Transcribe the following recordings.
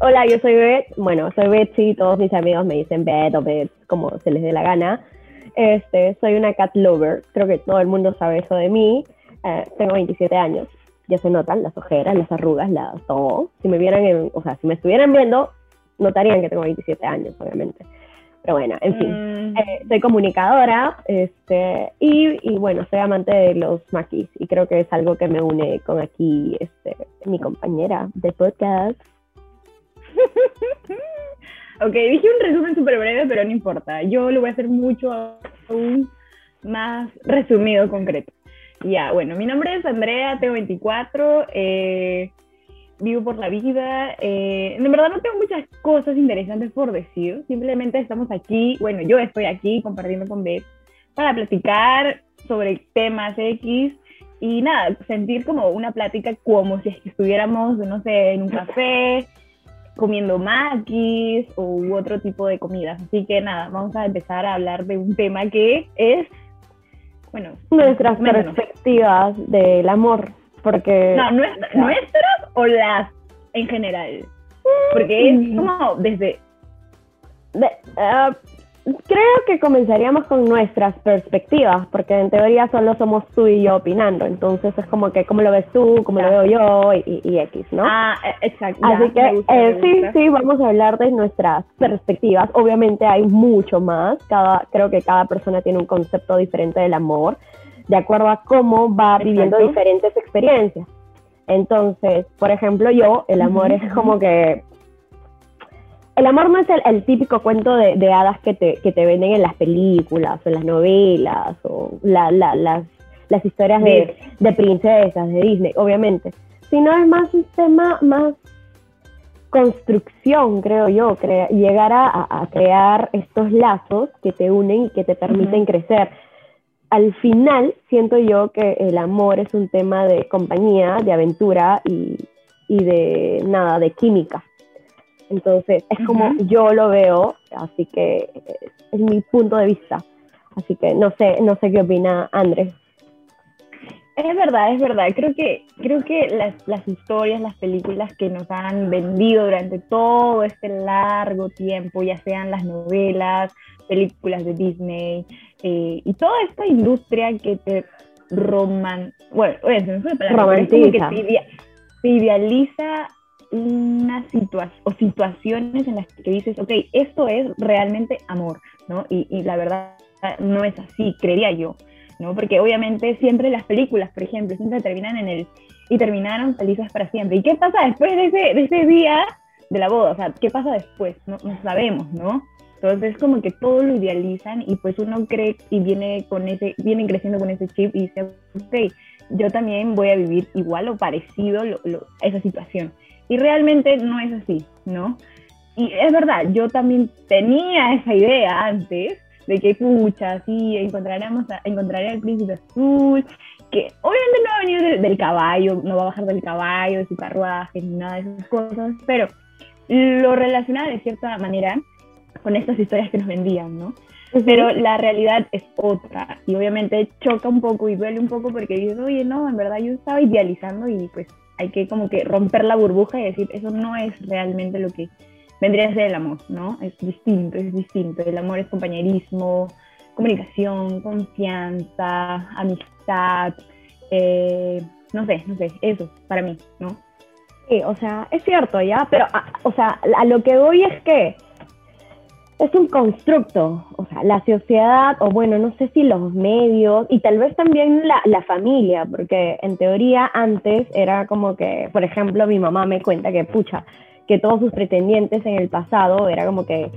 Hola, yo soy Beth. Bueno, soy Betsy, todos mis amigos me dicen Beth o Beth, como se les dé la gana. Este, soy una cat lover, creo que todo el mundo sabe eso de mí. Eh, tengo 27 años, ya se notan las ojeras, las arrugas, la, todo. Si me vieran, en, o sea, si me estuvieran viendo, notarían que tengo 27 años, obviamente. Pero bueno, en fin, mm. eh, soy comunicadora este, y, y, bueno, soy amante de los maquis y creo que es algo que me une con aquí este, mi compañera de podcast. ok, dije un resumen súper breve, pero no importa. Yo lo voy a hacer mucho aún más resumido, concreto. Ya, bueno, mi nombre es Andrea, tengo 24, eh, vivo por la vida. Eh, en verdad no tengo muchas cosas interesantes por decir, simplemente estamos aquí, bueno, yo estoy aquí compartiendo con Beth para platicar sobre temas X y nada, sentir como una plática como si estuviéramos, no sé, en un café, comiendo maquis u otro tipo de comidas. Así que nada, vamos a empezar a hablar de un tema que es, bueno, nuestras perspectivas del amor, porque... No, nuestras o las en general, porque es mm. como desde... Ah, creo que comenzaríamos con nuestras perspectivas, porque en teoría solo somos tú y yo opinando, entonces es como que cómo lo ves tú, cómo lo veo yo y, X, ¿no? Ah, e, exacto. Así que eh, sí, sí, vamos a hablar de nuestras perspectivas. Obviamente hay mucho más, cada, creo que cada persona tiene un concepto diferente del amor, de acuerdo a cómo va viviendo diferentes experiencias. Entonces, por ejemplo, yo, el amor es como que el amor no es el, típico cuento de, hadas que te, que te, venden en las películas o en las novelas o las, las, historias de, de, princesas de Disney, obviamente, sino es más un tema más construcción, creo yo, llegar a, crear estos lazos que te unen y que te permiten crecer. Al final, siento yo que el amor es un tema de compañía, de aventura y, y de nada, de química. Entonces, es como yo lo veo, así que es mi punto de vista. Así que no sé, no sé qué opina Andrés. Es verdad, es verdad. Creo que, creo que las, las, historias, las películas que nos han vendido durante todo este largo tiempo, ya sean las novelas, películas de Disney eh, y toda esta industria que te roman, bueno, oye, se me fue la palabra, que te idealiza una situación o situaciones en las que dices, ok, esto es realmente amor, ¿no? Y, y, la verdad no es así, creería yo, ¿no? Porque obviamente siempre las películas, por ejemplo, siempre terminan en el, y terminaron felices para siempre. ¿Y qué pasa después de ese, de ese día de la boda? O sea, ¿qué pasa después? No, no sabemos, ¿no? Entonces es como que todo lo idealizan y pues uno cree y viene con ese, vienen creciendo con ese chip y dice, ok, yo también voy a vivir igual o parecido lo, esa situación. Y realmente no es así, ¿no? Y es verdad, yo también tenía esa idea antes de que, pucha, sí, encontraremos a, encontraré al príncipe azul, que obviamente no va a venir del, caballo, no va a bajar del caballo, de su carruaje, ni nada de esas cosas, pero lo relaciona de cierta manera con estas historias que nos vendían, ¿no? Pero la realidad es otra y obviamente choca un poco y duele un poco porque dices, oye, no, en verdad yo estaba idealizando y pues hay que como que romper la burbuja y decir, eso no es realmente lo que vendría a ser el amor, ¿no? Es distinto, es distinto. El amor es compañerismo, comunicación, confianza, amistad, eh, no sé, no sé, eso para mí, ¿no? Sí, o sea, es cierto, ¿ya? Pero, ah, o sea, a lo que voy es que es un constructo, o sea, la sociedad, o bueno, no sé si los medios, y tal vez también la, la, familia, porque en teoría antes era como que, por ejemplo, mi mamá me cuenta que, pucha, que todos sus pretendientes en el pasado era como que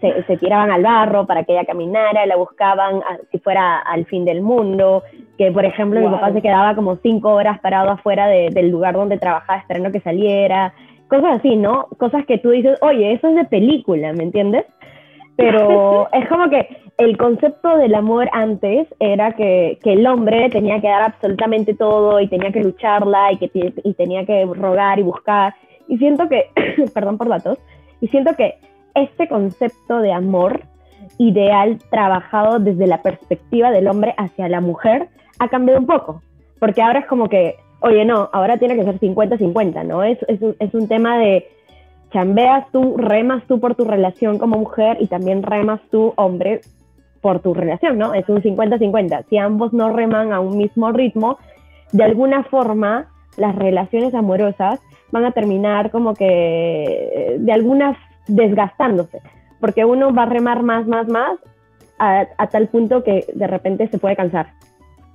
se, se tiraban al barro para que ella caminara, la buscaban si fuera al fin del mundo, que por ejemplo mi papá se quedaba como cinco horas parado afuera del lugar donde trabajaba esperando que saliera, cosas así, ¿no? Cosas que tú dices, oye, eso es de película, ¿me entiendes? Pero es como que el concepto del amor antes era que, que, el hombre tenía que dar absolutamente todo y tenía que lucharla y, que y tenía que rogar y buscar. Y siento que, perdón por la tos, y siento que este concepto de amor ideal trabajado desde la perspectiva del hombre hacia la mujer ha cambiado un poco, porque ahora es como que, oye, no, ahora tiene que ser 50-50, ¿no? Es, es, es un tema de chambeas tú, remas tú por tu relación como mujer y también remas tú, hombre, por tu relación, ¿no? Es un 50-50. Si ambos no reman a un mismo ritmo, de alguna forma las relaciones amorosas van a terminar como que de algunas desgastándose, porque uno va a remar más, más, más a, tal punto que de repente se puede cansar,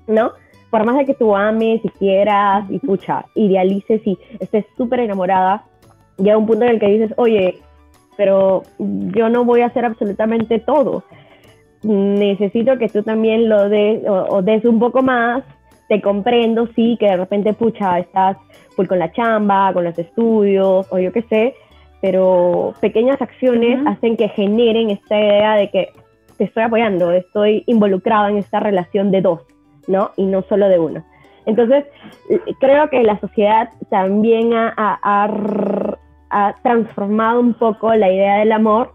¿no? Por más de que tú ames y quieras y pucha, idealices y estés súper enamorada, llega un punto en el que dices, oye, pero yo no voy a hacer absolutamente todo. Necesito que tú también lo des o des un poco más te comprendo, sí, que de repente, pucha, estás full con la chamba, con los estudios, o yo qué sé, pero pequeñas acciones hacen que generen esta idea de que te estoy apoyando, estoy involucrado en esta relación de dos, ¿no? Y no solo de uno. Entonces, creo que la sociedad también ha, ha, transformado un poco la idea del amor.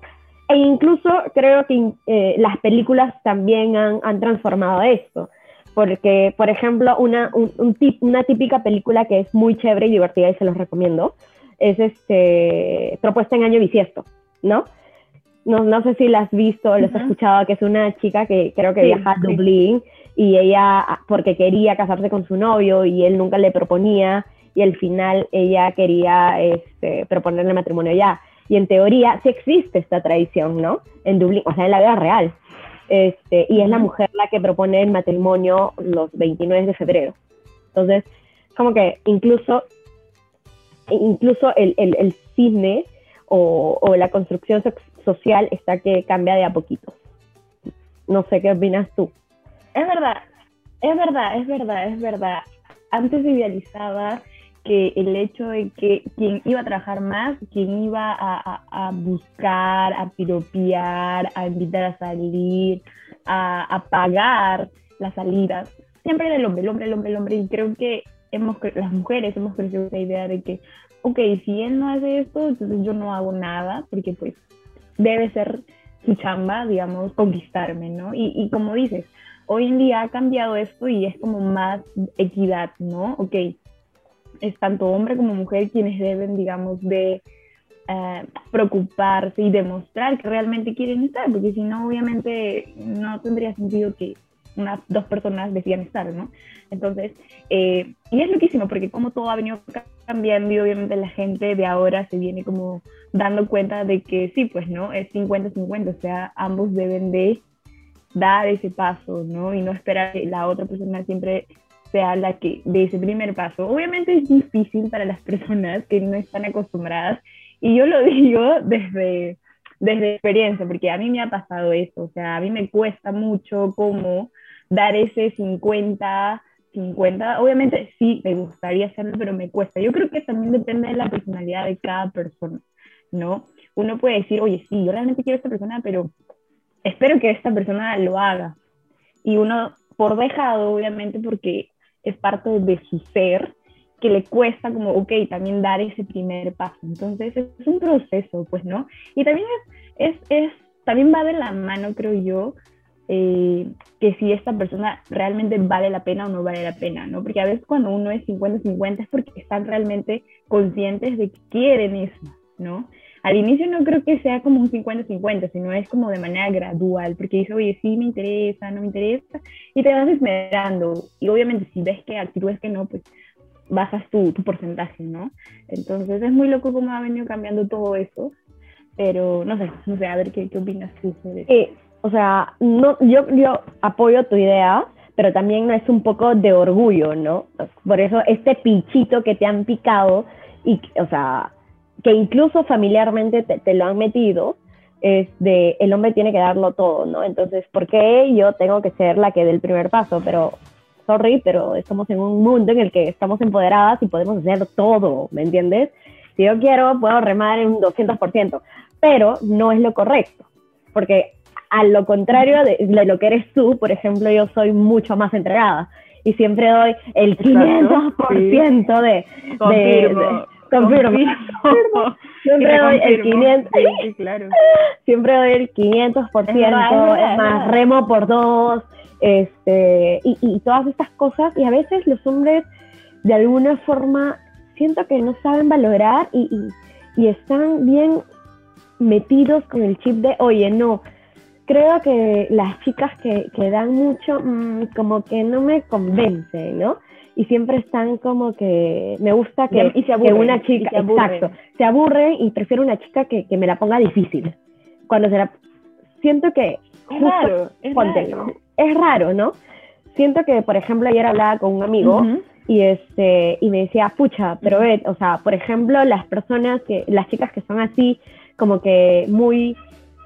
E incluso creo que eh, las películas también han, han transformado esto. Porque, por ejemplo, una, un, una típica película que es muy chévere y divertida y se los recomiendo, es este, Propuesta en Año Bisiesto, ¿no? No, no sé si la has visto o lo has escuchado, que es una chica que creo que viaja a Dublín y ella, porque quería casarse con su novio y él nunca le proponía y al final ella quería este, proponerle matrimonio ya. Y en teoría sí existe esta tradición, ¿no? En Dublín, o sea, en la vida real. Este, y es la mujer la que propone el matrimonio los 29 de febrero. Entonces, como que incluso, incluso el, el, cine o, o, la construcción social está que cambia de a poquito. No sé qué opinas tú. Es verdad, es verdad, es verdad, es verdad. Antes idealizaba que el hecho de que quien iba a trabajar más, quien iba a, a, buscar, a piropear, a invitar a salir, a, a, pagar las salidas, siempre era el hombre, el hombre, el hombre, el hombre. Y creo que hemos, las mujeres hemos crecido esa idea de que, ok, si él no hace esto, entonces yo no hago nada, porque pues debe ser su chamba, digamos, conquistarme, ¿no? Y, y como dices, hoy en día ha cambiado esto y es como más equidad, ¿no? Ok, es tanto hombre como mujer quienes deben, digamos, de eh, preocuparse y demostrar que realmente quieren estar, porque si no, obviamente no tendría sentido que unas dos personas decían estar, ¿no? Entonces, eh, y es loquísimo, porque como todo ha venido cambiando y obviamente la gente de ahora se viene como dando cuenta de que sí, pues, ¿no? Es 50-50, o sea, ambos deben de dar ese paso, ¿no? Y no esperar que la otra persona siempre sea la que de ese primer paso. Obviamente es difícil para las personas que no están acostumbradas y yo lo digo desde, desde experiencia, porque a mí me ha pasado eso, o sea, a mí me cuesta mucho como dar ese 50, 50, obviamente sí, me gustaría hacerlo, pero me cuesta. Yo creo que también depende de la personalidad de cada persona, ¿no? Uno puede decir, oye, sí, yo realmente quiero a esta persona, pero espero que esta persona lo haga. Y uno, por dejado, obviamente, porque es parte de su ser, que le cuesta como, ok, también dar ese primer paso. Entonces es un proceso, pues, ¿no? Y también es, es, es también va de la mano, creo yo, eh, que si esta persona realmente vale la pena o no vale la pena, ¿no? Porque a veces cuando uno es 50-50 es porque están realmente conscientes de que quieren eso, ¿no? Al inicio no creo que sea como un 50-50, sino es como de manera gradual, porque dice, oye, sí me interesa, no me interesa, y te vas esmerando. Y obviamente si ves que actitudes que no, pues bajas tu, tu porcentaje, ¿no? Entonces es muy loco cómo ha venido cambiando todo eso, pero no sé, no sé, a ver qué, qué opinas tú sobre eso. Eh, o sea, no, yo, yo apoyo tu idea, pero también es un poco de orgullo, ¿no? Por eso este pinchito que te han picado y, o sea, que incluso familiarmente te, lo han metido, es de el hombre tiene que darlo todo, ¿no? Entonces, ¿por qué yo tengo que ser la que dé el primer paso? Pero, sorry, pero estamos en un mundo en el que estamos empoderadas y podemos hacer todo, ¿me entiendes? Si yo quiero, puedo remar en un 200%, pero no es lo correcto, porque a lo contrario de, lo que eres tú, por ejemplo, yo soy mucho más entregada y siempre doy el 500% de, de Confirmo. Siempre doy el 500. claro. Siempre doy el 500%, más remo por dos, este, y, y todas estas cosas. Y a veces los hombres, de alguna forma, siento que no saben valorar y, y están bien metidos con el chip de, oye, no, creo que las chicas que, que dan mucho, mm, como que no me convence, ¿no? Y siempre están como que me gusta que, Y se que aburren, una y chica, se exacto, se aburren y prefiero una chica que, que me la ponga difícil. Cuando se la, siento que Es raro, es ponte, raro. es raro, ¿no? Siento que, por ejemplo, ayer hablaba con un amigo Ujú. y este y me decía, pucha, pero ve, o sea, por ejemplo, las personas que, las chicas que son así, como que muy,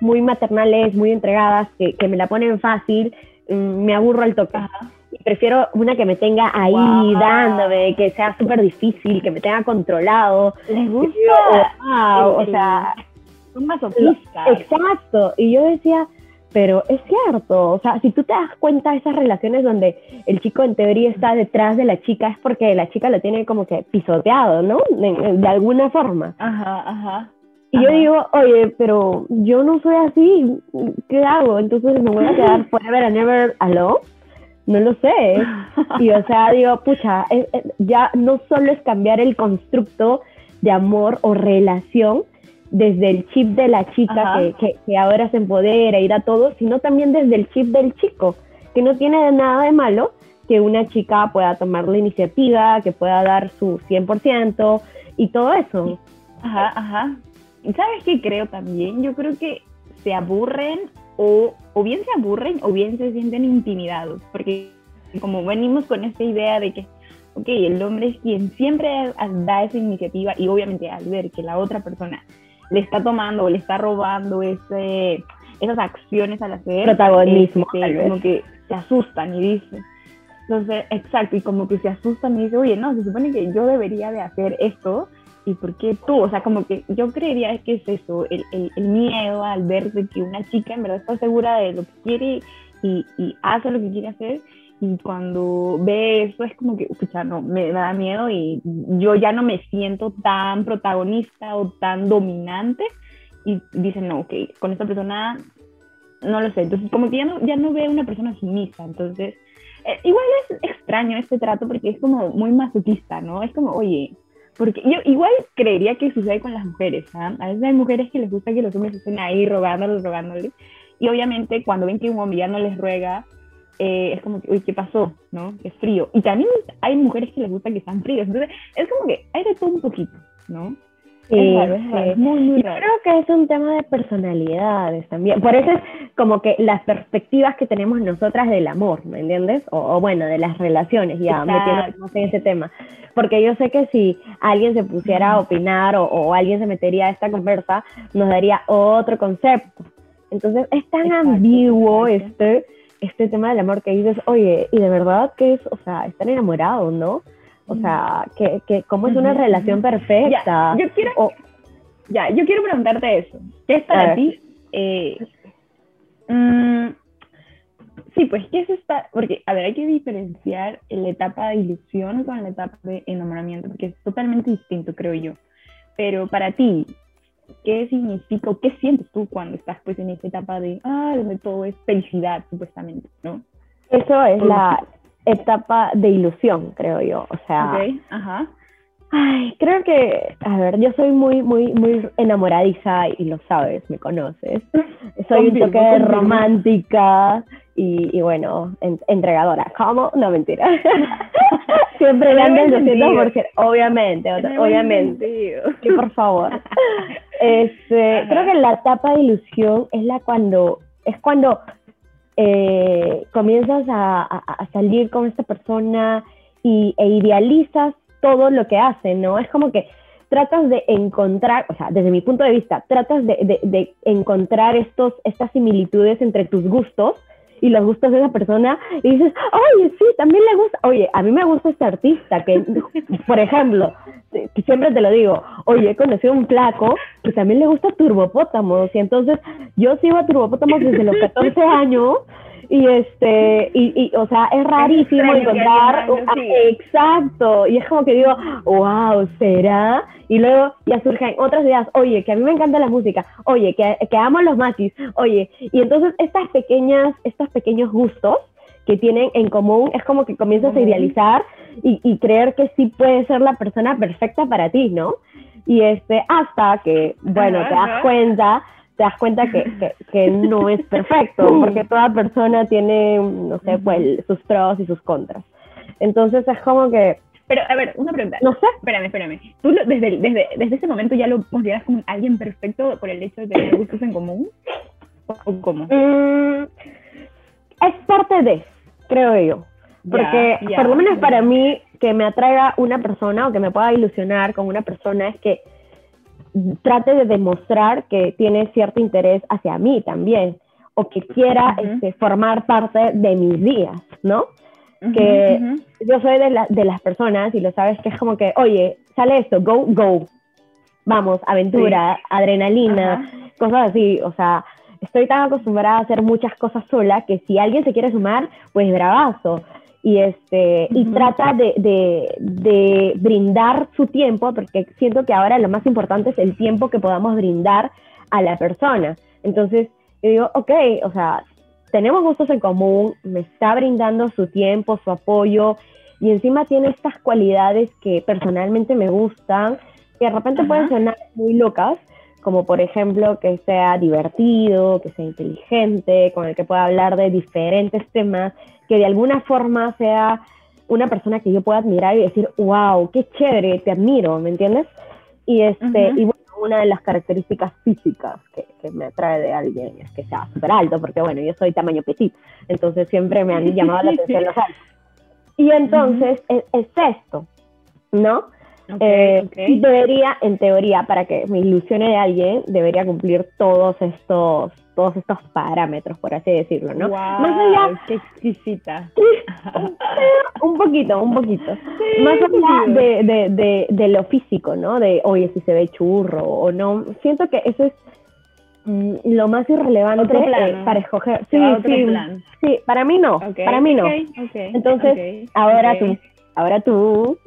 muy maternales, muy entregadas, que, que me la ponen fácil, mm, me aburro al toque. Ajá. Prefiero una que me tenga ahí dándome, que sea súper difícil, que me tenga controlado. Les yo, gusta. wow, o sea, Son masoquistas. Exacto, y yo decía, pero es cierto, o sea, si tú te das cuenta de esas relaciones donde el chico en teoría está detrás de la chica, es porque la chica lo tiene como que pisoteado, ¿no? De, de alguna forma. Ajá, ajá. Y yo digo, oye, pero yo no soy así, ¿qué hago? Entonces me voy a quedar forever and ever alone. No lo sé. Y o sea, digo, pucha, eh, eh, ya no solo es cambiar el constructo de amor o relación desde el chip de la chica que, que, que ahora se empodera y da todo, sino también desde el chip del chico, que no tiene nada de malo que una chica pueda tomar la iniciativa, que pueda dar su 100% y todo eso. Ajá, ajá. ¿Y sabes qué creo también? Yo creo que se aburren o, o bien se aburren o bien se sienten intimidados, porque como venimos con esta idea de que, ok, el hombre es quien siempre da esa iniciativa y obviamente al ver que la otra persona le está tomando o le está robando ese, esas acciones al hacer, Protagonismo, este, como que se asustan y dicen, entonces, exacto, y como que se asustan y dicen, oye, no, se supone que yo debería de hacer esto, ¿y por qué tú? O sea, como que yo creería que es eso, el, el, el miedo al ver de que una chica en verdad está segura de lo que quiere y, y hace lo que quiere hacer, y cuando ve eso es como que, escucha, no, me da miedo y yo ya no me siento tan protagonista o tan dominante, y dicen, no, ok, con esta persona no lo sé, entonces como que ya no, ya no veo una persona sumisa, entonces eh, igual es extraño este trato porque es como muy masoquista, ¿no? Es como, oye, porque yo igual creería que sucede con las mujeres, ¿ah? A veces hay mujeres que les gusta que los hombres estén ahí rogándoles, rogándoles, y obviamente cuando ven que un hombre ya no les ruega, eh, es como que, uy, ¿qué pasó? ¿No? Es frío. Y también hay mujeres que les gusta que sean fríos, entonces es como que hay de todo un poquito, ¿no? Sí, es raro, es raro, es muy, muy Yo raro. creo que es un tema de personalidades también. Por eso es como que las perspectivas que tenemos nosotras del amor, ¿me entiendes? O, o bueno, de las relaciones, ya metiéndonos en ese tema. Porque yo sé que si alguien se pusiera a opinar o, o alguien se metería a esta conversa, nos daría otro concepto. Entonces es tan Exacto, ambiguo este, este tema del amor que dices, oye, y de verdad que es, o sea, estar enamorados, ¿no? O sea, que, que cómo es una relación perfecta. Ya, yo quiero, O- ya, yo quiero preguntarte eso. ¿Qué es para ti? eh, mm, sí, pues, ¿qué es esta? Porque, a ver, hay que diferenciar la etapa de ilusión con la etapa de enamoramiento, porque es totalmente distinto, creo yo. Pero para ti, ¿qué significa o qué sientes tú cuando estás pues en esa etapa de, ah, donde todo es felicidad, supuestamente, ¿no? Eso es la etapa de ilusión, creo yo. O sea, ajá. ay, creo que, a ver, yo soy muy, muy, muy enamoradiza y lo sabes, me conoces. Soy un toque de romántica y, y bueno, en- entregadora. ¿Cómo? No, mentira. Siempre En el dando el buen 200%, obviamente, obviamente. Sí, por favor. Este, creo que la etapa de ilusión es la cuando es cuando eh, comienzas a, salir con esta persona y, e idealizas todo lo que hace, ¿no? Es como que tratas de encontrar, o sea, desde mi punto de vista, tratas de, de- de encontrar estos, estas similitudes entre tus gustos y los gustos de esa persona y dices, oye, sí, también le gusta, oye, a mí me gusta este artista, que, por ejemplo, que siempre te lo digo, oye, he conocido un flaco que también le gusta Turbopótamos y entonces yo sigo a Turbopótamos desde los 14 años y este, y, y o sea, es rarísimo encontrar, ah, así. exacto, y es como que digo, wow, ¿será? Y luego ya surgen otras ideas, oye, que a mí me encanta la música, oye, que, que amo los machis, oye, y entonces estas pequeñas, estos pequeños gustos que tienen en común, es como que comienzas a idealizar y, y creer que sí puede ser la persona perfecta para ti, ¿no? Y este, hasta que, bueno, te das cuenta, te das cuenta que, que, no es perfecto, porque toda persona tiene, no sé, pues sus pros y sus contras. Entonces es como que... Pero, a ver, una pregunta. No sé. Espérame, espérame. ¿Tú desde, desde, desde ese momento ya lo consideras como alguien perfecto por el hecho de tener gustos en común? ¿O cómo? Mm, es parte de, creo yo. Porque por lo menos para mí, que me atraiga una persona o que me pueda ilusionar con una persona es que trate de demostrar que tiene cierto interés hacia mí también o que quiera este, formar parte de mis días, ¿no? que yo soy de, de las personas y lo sabes que es como que, oye, sale esto, go, go, vamos, aventura, adrenalina, cosas así, o sea, estoy tan acostumbrada a hacer muchas cosas sola que si alguien se quiere sumar, pues bravazo. Y, este, y trata de, de, de, brindar su tiempo, porque siento que ahora lo más importante es el tiempo que podamos brindar a la persona. Entonces, yo digo, ok, o sea, tenemos gustos en común, me está brindando su tiempo, su apoyo, y encima tiene estas cualidades que personalmente me gustan, que de repente pueden sonar muy locas, como por ejemplo que sea divertido, que sea inteligente, con el que pueda hablar de diferentes temas, que de alguna forma sea una persona que yo pueda admirar y decir, wow, qué chévere, te admiro, ¿me entiendes? Y, este, y bueno, una de las características físicas que, que me atrae de alguien es que sea súper alto, porque bueno, yo soy tamaño petit, entonces siempre me han llamado la atención los altos. Y entonces es, es esto, ¿no? Eh, debería, en teoría, para que me ilusione de alguien, debería cumplir todos estos, todos estos parámetros, por así decirlo, ¿no? Más allá, qué exquisita. un poquito, un poquito. Más allá de, de, de, de, lo físico, ¿no? De, oye, si se ve churro o no. Siento que eso es mm, lo más irrelevante eh, para escoger. Sí, sí, sí, para mí no, para mí no. Entonces, ahora tú, ahora tú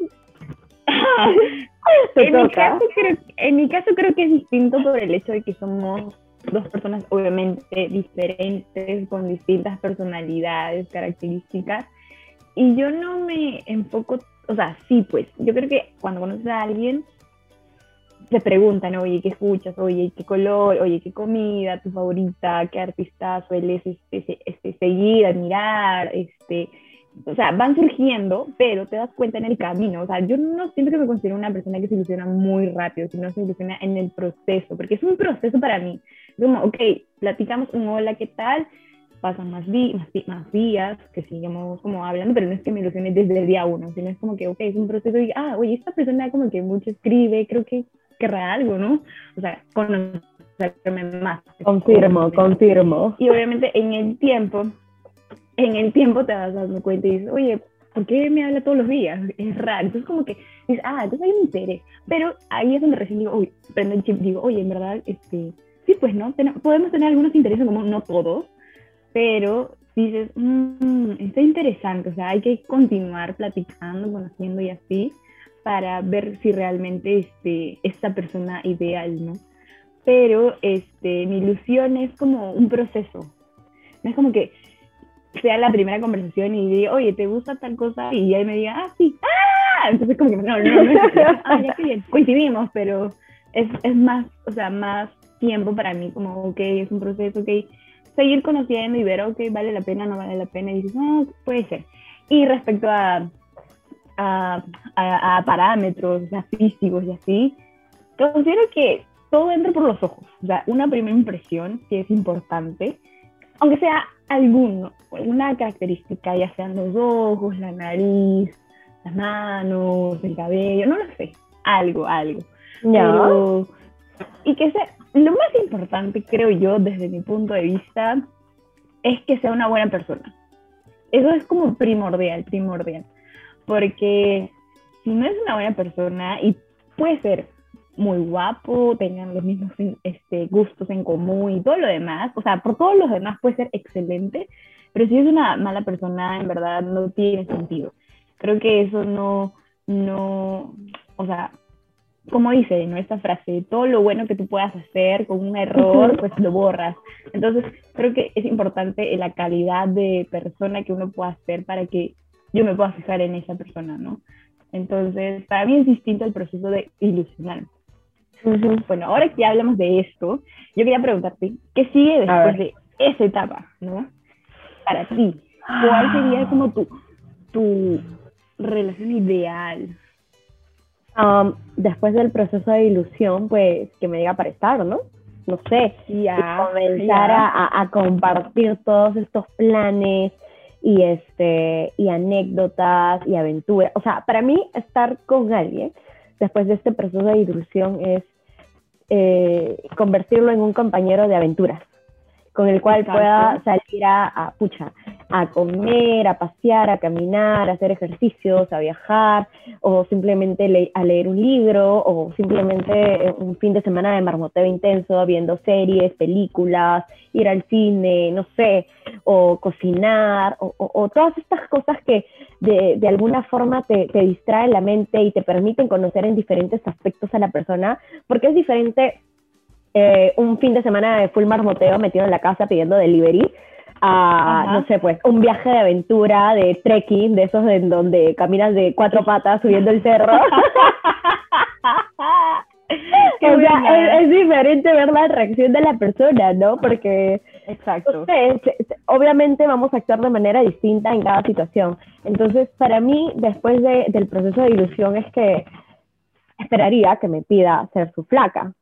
en, mi caso, creo, en mi caso creo que es distinto por el hecho de que somos dos personas obviamente diferentes, con distintas personalidades, características, y yo no me enfoco, o sea, sí, pues, yo creo que cuando conoces a alguien, te preguntan, oye, ¿qué escuchas? Oye, ¿qué color? Oye, ¿qué comida? ¿Tu favorita? ¿Qué artista sueles este, este, seguir, admirar? Este, o sea, van surgiendo, pero te das cuenta en el camino. O sea, yo no siento que me considero una persona que se ilusiona muy rápido, sino se ilusiona en el proceso, porque es un proceso para mí. Como, ok, platicamos un hola, ¿qué tal? Pasan más, más, días que sigamos como hablando, pero no es que me ilusione desde el día uno, sino es como que, ok, es un proceso y, ah, oye, esta persona como que mucho escribe, creo que querrá algo, ¿no? O sea, conocerme más. Confirmo, confirmo. Y obviamente en el tiempo en el tiempo te vas dando cuenta y dices, oye, ¿por qué me habla todos los días? Es raro. Entonces como que dices, ah, entonces hay un interés. Pero ahí es donde recién digo, uy, prendo el chip, digo, oye, en verdad, este, sí, pues, ¿no? podemos tener algunos intereses como no todos, pero dices, mmm, está interesante, o sea, hay que continuar platicando, conociendo y así, para ver si realmente este, esta persona ideal, ¿no? Pero este, mi ilusión es como un proceso. No es como que sea la primera conversación y diga, oye, ¿te gusta tal cosa? Y ahí me diga, ah, sí, ah, entonces como que no, no, no, ah, ya qué bien, coincidimos, pero es, es más, o sea, más tiempo para mí, como, ok, es un proceso, ok, seguir conociendo y ver, ok, vale la pena, no vale la pena, y dices, no, puede ser. Y respecto a, a, a, parámetros, o sea, físicos y así, considero que todo entra por los ojos, o sea, una primera impresión sí es importante, aunque sea alguno, alguna característica, ya sean los ojos, la nariz, las manos, el cabello, no lo sé, algo, algo. Pero, y que sea, lo más importante, creo yo, desde mi punto de vista, es que sea una buena persona. Eso es como primordial, primordial. Porque si no es una buena persona, y puede ser muy guapo, tengan los mismos este, gustos en común y todo lo demás, o sea, por todos los demás puede ser excelente, pero si es una mala persona, en verdad no tiene sentido. Creo que eso no, no, o sea, como dice ¿no? esta frase, todo lo bueno que tú puedas hacer con un error, pues lo borras. Entonces, creo que es importante la calidad de persona que uno pueda hacer para que yo me pueda fijar en esa persona, ¿no? Entonces, para mí es distinto el proceso de ilusionar. Bueno, ahora que ya hablamos de esto, yo quería preguntarte, ¿qué sigue después de esa etapa, no? Para ti, ¿cuál sería ah. como tu, tu relación ideal? Um, después del proceso de ilusión, pues que me diga para estar, ¿no? No sé, ya, comenzar A, a, compartir todos estos planes y este y anécdotas y aventuras. O sea, para mí estar con alguien después de este proceso de ilusión es eh, convertirlo en un compañero de aventuras con el cual pueda salir a, pucha, a comer, a pasear, a caminar, a hacer ejercicios, a viajar, o simplemente a leer un libro, o simplemente eh, un fin de semana de marmoteo intenso, viendo series, películas, ir al cine, no sé, o cocinar, o, todas estas cosas que de, de alguna forma te, te distraen la mente y te permiten conocer en diferentes aspectos a la persona, porque es diferente eh, un fin de semana de full marmoteo metido en la casa pidiendo delivery, a, no sé, pues, un viaje de aventura, de trekking, de esos en donde caminas de cuatro patas subiendo el cerro. o sea, es, diferente ver la reacción de la persona, ¿no? Porque, Exacto. obviamente vamos a actuar de manera distinta en cada situación. Entonces, para mí, después de, del proceso de ilusión, es que esperaría que me pida ser su flaca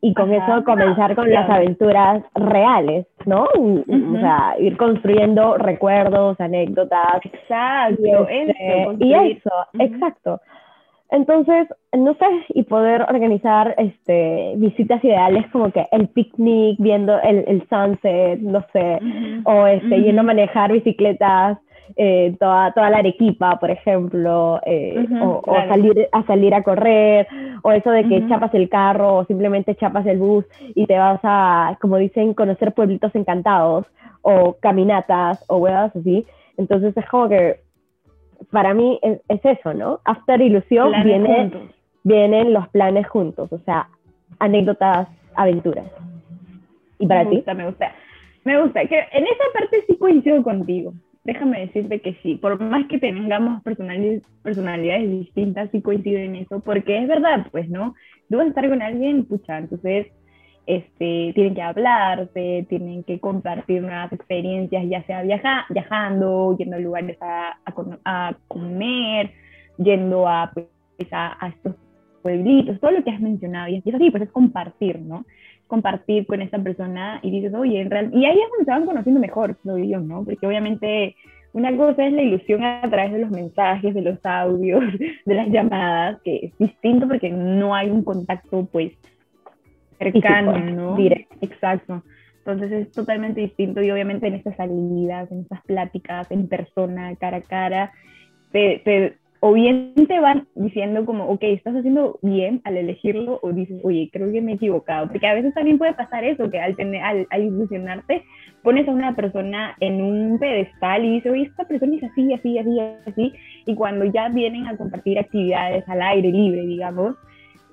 y con eso comenzar con las aventuras reales, ¿no? O sea, ir construyendo recuerdos, anécdotas. Exacto, y, este, eso, exacto. Entonces, no sé, y poder organizar este, visitas ideales como que el picnic, viendo el, el sunset, no sé, o este, yendo a manejar bicicletas eh, toda, toda la Arequipa, por ejemplo, eh, o, salir, a salir a correr, o eso de que chapas el carro o simplemente chapas el bus y te vas a, como dicen, conocer pueblitos encantados, o caminatas, o huevas así. Entonces es como que, para mí es, eso, ¿no? After Ilusión viene, vienen los planes juntos, o sea, anécdotas, aventuras. ¿Y para me ti? Gusta, me gusta. Me gusta, que en esa parte sí coincido contigo déjame decirte que sí, por más que tengamos personalidades, distintas, sí coincido en eso, porque es verdad, pues, ¿no? Tú vas a estar con alguien, pucha, entonces este, tienen que hablarse, tienen que compartir nuevas experiencias, ya sea viaja, viajando, yendo a lugares a, a, comer, yendo a, pues, a, a, estos pueblitos, todo lo que has mencionado. Y es así, pues es compartir, ¿no? Compartir con esa persona y dices, oye, en realidad, y ahí es donde se van conociendo mejor, lo yo, ¿no? Porque obviamente una cosa es la ilusión a través de los mensajes, de los audios, de las llamadas, que es distinto porque no hay un contacto, pues, cercano, ¿no? Directo. Exacto. Entonces es totalmente distinto y obviamente en estas salidas, en estas pláticas, en persona, cara a cara, te, te, o bien te van diciendo como, ok, estás haciendo bien al elegirlo, o dices, oye, creo que me he equivocado, porque a veces también puede pasar eso, que al, tener, al, al ilusionarte, pones a una persona en un pedestal y dices, oye, esta persona es así, así, así, así, y cuando ya vienen a compartir actividades al aire libre, digamos,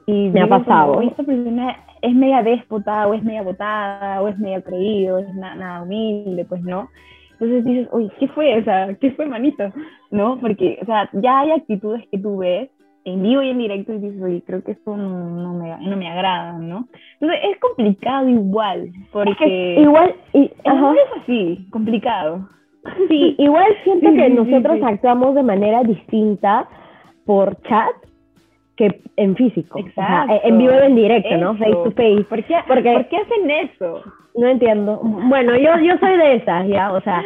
y me ha pasado. esta persona es media déspota, o es media botada, o es media creído, es nada humilde, pues no. Entonces dices, oye, ¿qué fue? O sea, ¿qué fue, manito? ¿No? Porque, o sea, ya hay actitudes que tú ves en vivo y en directo y dices, oye, creo que esto no, me, no me agrada, ¿no? Entonces es complicado igual, porque... igual, y, es así, complicado. Sí, igual siento que nosotros actuamos de manera distinta por chat que en físico. Exacto. en vivo y en directo, ¿no? Face to face. ¿Por qué, Porque, ¿Por qué hacen eso? No entiendo. Bueno, yo, yo soy de esas, ya, o sea,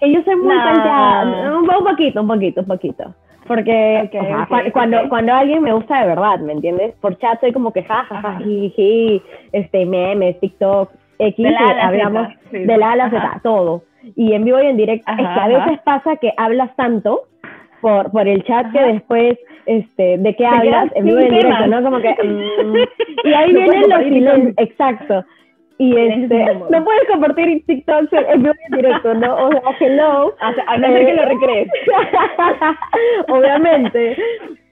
yo soy muy no. un poquito, un poquito, un poquito. Porque cuando, cuando alguien me gusta de verdad, ¿me entiendes? Por chat soy como que jajaja, jiji, este, memes, TikTok, X, hablamos de la a la Z, todo. Y en vivo y en directo, es que a veces pasa que hablas tanto por, por el chat que después, este, ¿de qué hablas? En vivo y en directo, ¿no? Como que, mm, y ahí vienen los silencios, exacto. Y este, no puedes compartir TikTok en vivo en directo, ¿no? O sea, hello. A no ser que lo recrees. Obviamente.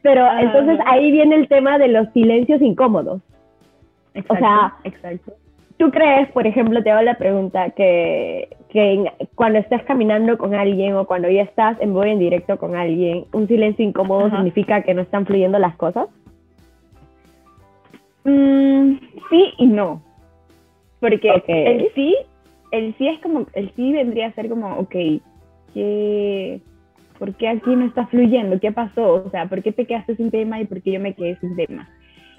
Pero ah, entonces ahí viene el tema de los silencios incómodos. Exacto, o sea, exacto. ¿tú crees, por ejemplo, te hago la pregunta, que, que cuando estás caminando con alguien o cuando ya estás en vivo en directo con alguien, un silencio incómodo significa que no están fluyendo las cosas? Mm, sí y no. Porque el sí, el sí es como, el sí vendría a ser como, ok, ¿qué, ¿por qué aquí no está fluyendo? ¿Qué pasó? O sea, ¿por qué te quedaste sin tema y por qué yo me quedé sin tema?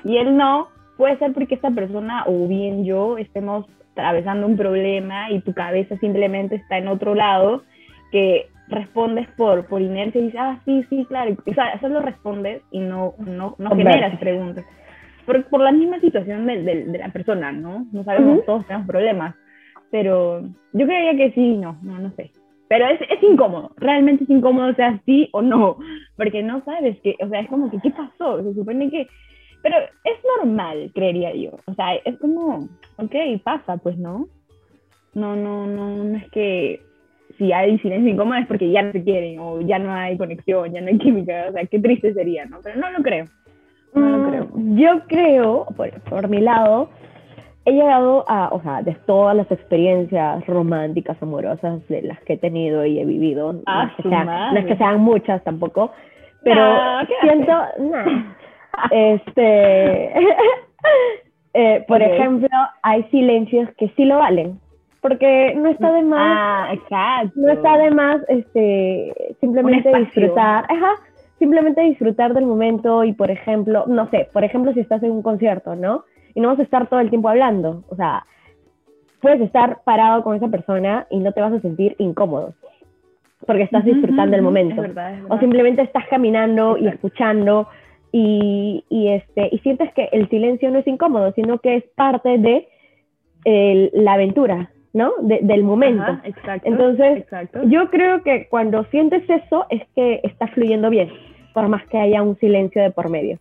Y el no puede ser porque esta persona o bien yo estemos atravesando un problema y tu cabeza simplemente está en otro lado, que respondes por, por inercia y dices, ah, sí, sí, claro. O sea, solo respondes y no, no, no generas preguntas. Por, por la misma situación de, de, la persona, ¿no? No sabemos, todos tenemos problemas. Pero yo creía que sí, no, no, no sé. Pero es, es incómodo, realmente es incómodo, sea sí o no, porque no sabes que, o sea, es como que, ¿qué pasó? Se supone que pero es normal, creería yo. O sea, es como, ok, pasa, pues, ¿no? No, no, no, no es que si hay silencio incómodo es porque ya no se quieren o ya no hay conexión, ya no hay química. O sea, qué triste sería, ¿no? Pero no lo creo. No lo creo. Mm, yo creo, por, por mi lado, he llegado a, o sea, de todas las experiencias románticas, amorosas de las que he tenido y he vivido, ah, no, es que sean, no es que sean muchas tampoco, pero siento, nah, este, eh, por ejemplo, hay silencios que sí lo valen, porque no está de más, ah, exacto. no está de más, este, simplemente disfrutar, ajá, simplemente disfrutar del momento y, por ejemplo, no sé, por ejemplo, si estás en un concierto, ¿no? Y no vas a estar todo el tiempo hablando, o sea, puedes estar parado con esa persona y no te vas a sentir incómodo porque estás disfrutando el momento. O simplemente estás caminando y escuchando y, y, este, y sientes que el silencio no es incómodo, sino que es parte de la aventura, ¿no? del momento. exacto, Entonces, yo creo que cuando sientes eso es que está fluyendo bien, por más que haya un silencio de por medio.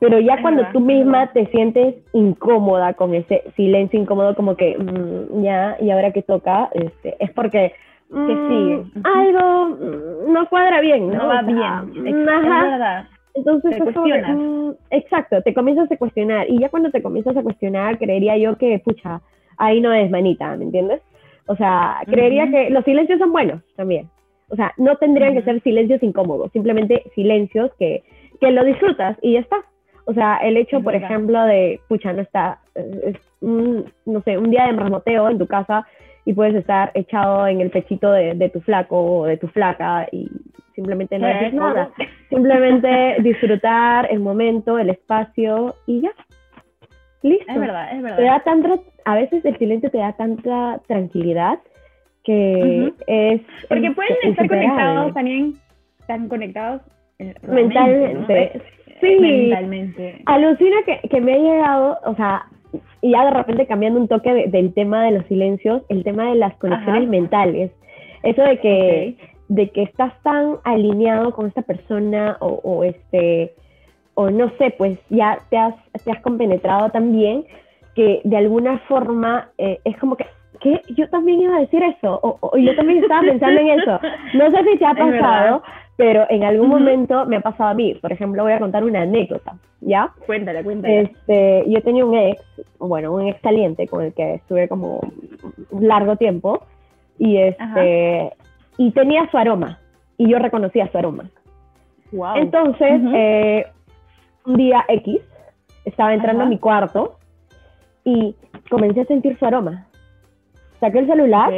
Pero ya cuando tú misma te sientes incómoda con ese silencio incómodo, como que mm, ya, y ahora que toca, este, es porque mm, algo mm, no cuadra bien, ¿no? va bien. Es, verdad. Entonces, mm, exacto, te comienzas a cuestionar. Y ya cuando te comienzas a cuestionar, creería yo que, pucha, ahí no es manita, ¿me entiendes? O sea, creería que los silencios son buenos también. O sea, no tendrían que ser silencios incómodos, simplemente silencios que, que lo disfrutas y ya está. O sea, el hecho, por ejemplo, de, pucha, no está, es no sé, un día de marmoteo en tu casa y puedes estar echado en el pechito de, de tu flaco o de tu flaca y simplemente no es nada. Simplemente disfrutar el momento, el espacio y ya. Listo. Es verdad, es verdad. Te da tanta, a veces el silencio te da tanta tranquilidad que es. Porque pueden estar conectados también, están conectados mentalmente. Sí, mentalmente. Alucina que, que, me ha llegado, o sea, y ya de repente cambiando un toque del tema de los silencios, el tema de las conexiones mentales. Eso de que de que estás tan alineado con esta persona o, este o no sé, pues ya te has, te has compenetrado también que de alguna forma eh, es como que, ¿qué? Yo también iba a decir eso, o, yo también estaba pensando en eso. No sé si te ha pasado, pero en algún momento me ha pasado a mí. Por ejemplo, voy a contar una anécdota, ¿ya? Cuéntale, cuéntale. Este, yo tenía un ex, bueno, un ex saliente con el que estuve como un largo tiempo, y este y tenía su aroma y yo reconocía su aroma. Entonces, eh, un día X, estaba entrando a mi cuarto y comencé a sentir su aroma. Saqué el celular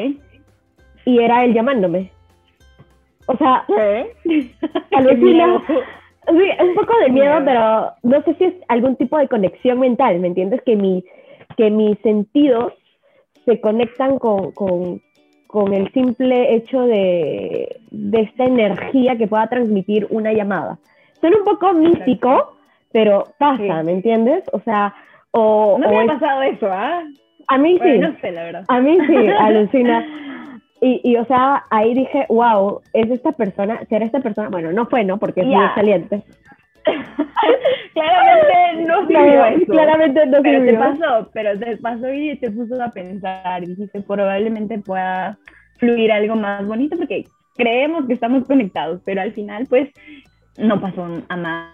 y era él llamándome. O sea, alucina. Sí, un poco de miedo, pero no sé si es algún tipo de conexión mental, ¿me entiendes? Que, mi, que mis sentidos se conectan con, con el simple hecho de, de esta energía que pueda transmitir una llamada. Suena un poco místico, pero pasa, ¿me entiendes? O sea, o... No me ha pasado eso, ¿ah? A mí sí. No sé, la verdad. A mí sí, alucina. Y, y, o sea, ahí dije, wow, es esta persona, será esta persona, bueno, no fue, ¿no? Porque es muy saliente. claramente no sirvió. Claramente no pero te pasó, pero te pasó y te puso a pensar y dijiste probablemente pueda fluir algo más bonito porque creemos que estamos conectados, pero al final pues no pasó a más